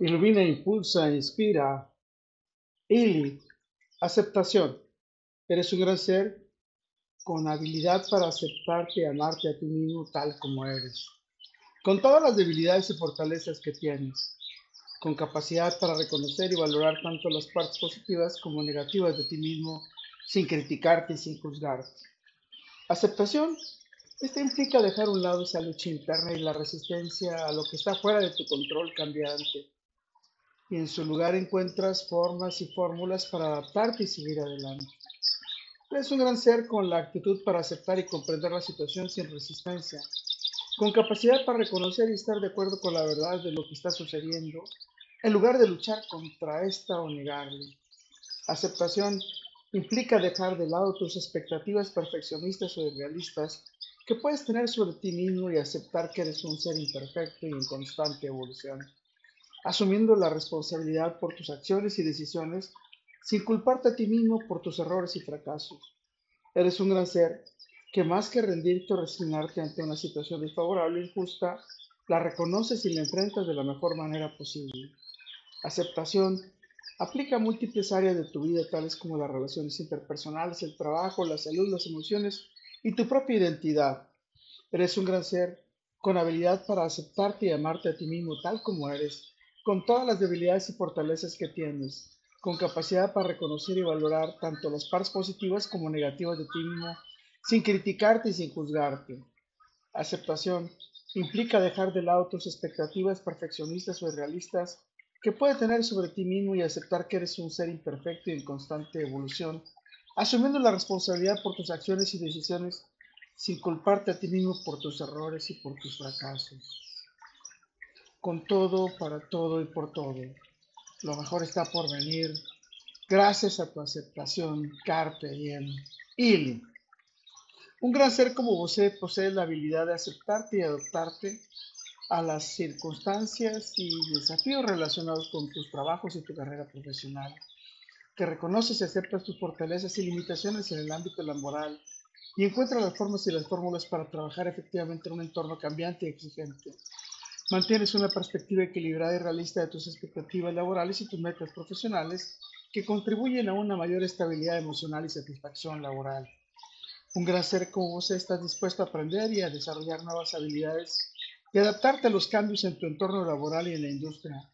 Ilumina, impulsa, inspira. Ili, aceptación. Eres un gran ser con habilidad para aceptarte y amarte a ti mismo tal como eres. Con todas las debilidades y fortalezas que tienes. Con capacidad para reconocer y valorar tanto las partes positivas como negativas de ti mismo sin criticarte y sin juzgarte. Aceptación. Esta implica dejar a un lado esa lucha interna y la resistencia a lo que está fuera de tu control cambiante y en su lugar encuentras formas y fórmulas para adaptarte y seguir adelante. Eres un gran ser con la actitud para aceptar y comprender la situación sin resistencia, con capacidad para reconocer y estar de acuerdo con la verdad de lo que está sucediendo, en lugar de luchar contra esta o negarle. Aceptación implica dejar de lado tus expectativas perfeccionistas o irrealistas que puedes tener sobre ti mismo y aceptar que eres un ser imperfecto y en constante evolución asumiendo la responsabilidad por tus acciones y decisiones sin culparte a ti mismo por tus errores y fracasos. Eres un gran ser que más que rendirte o resignarte ante una situación desfavorable e injusta, la reconoces y la enfrentas de la mejor manera posible. Aceptación aplica múltiples áreas de tu vida, tales como las relaciones interpersonales, el trabajo, la salud, las emociones y tu propia identidad. Eres un gran ser con habilidad para aceptarte y amarte a ti mismo tal como eres con todas las debilidades y fortalezas que tienes, con capacidad para reconocer y valorar tanto las partes positivas como negativas de ti mismo, sin criticarte y sin juzgarte. Aceptación implica dejar de lado tus expectativas perfeccionistas o irrealistas que puedes tener sobre ti mismo y aceptar que eres un ser imperfecto y en constante evolución, asumiendo la responsabilidad por tus acciones y decisiones sin culparte a ti mismo por tus errores y por tus fracasos con todo, para todo y por todo. Lo mejor está por venir. Gracias a tu aceptación, Carpe Diem. Il. Un gran ser como vos posee la habilidad de aceptarte y adoptarte a las circunstancias y desafíos relacionados con tus trabajos y tu carrera profesional, que reconoces y aceptas tus fortalezas y limitaciones en el ámbito laboral y encuentras las formas y las fórmulas para trabajar efectivamente en un entorno cambiante y exigente. Mantienes una perspectiva equilibrada y realista de tus expectativas laborales y tus metas profesionales que contribuyen a una mayor estabilidad emocional y satisfacción laboral. Un gran ser como vos estás dispuesto a aprender y a desarrollar nuevas habilidades y adaptarte a los cambios en tu entorno laboral y en la industria.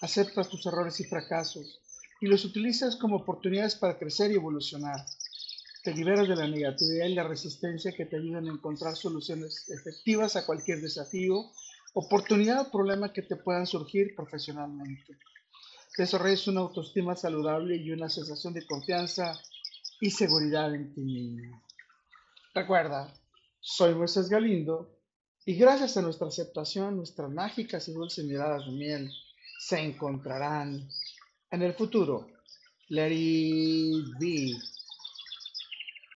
Aceptas tus errores y fracasos y los utilizas como oportunidades para crecer y evolucionar. Te liberas de la negatividad y la resistencia que te ayudan a encontrar soluciones efectivas a cualquier desafío oportunidad o problema que te puedan surgir profesionalmente. Desarrolles una autoestima saludable y una sensación de confianza y seguridad en ti mismo. Recuerda, soy Moisés Galindo y gracias a nuestra aceptación, nuestras mágicas y dulces miradas de miel se encontrarán en el futuro. Let it be.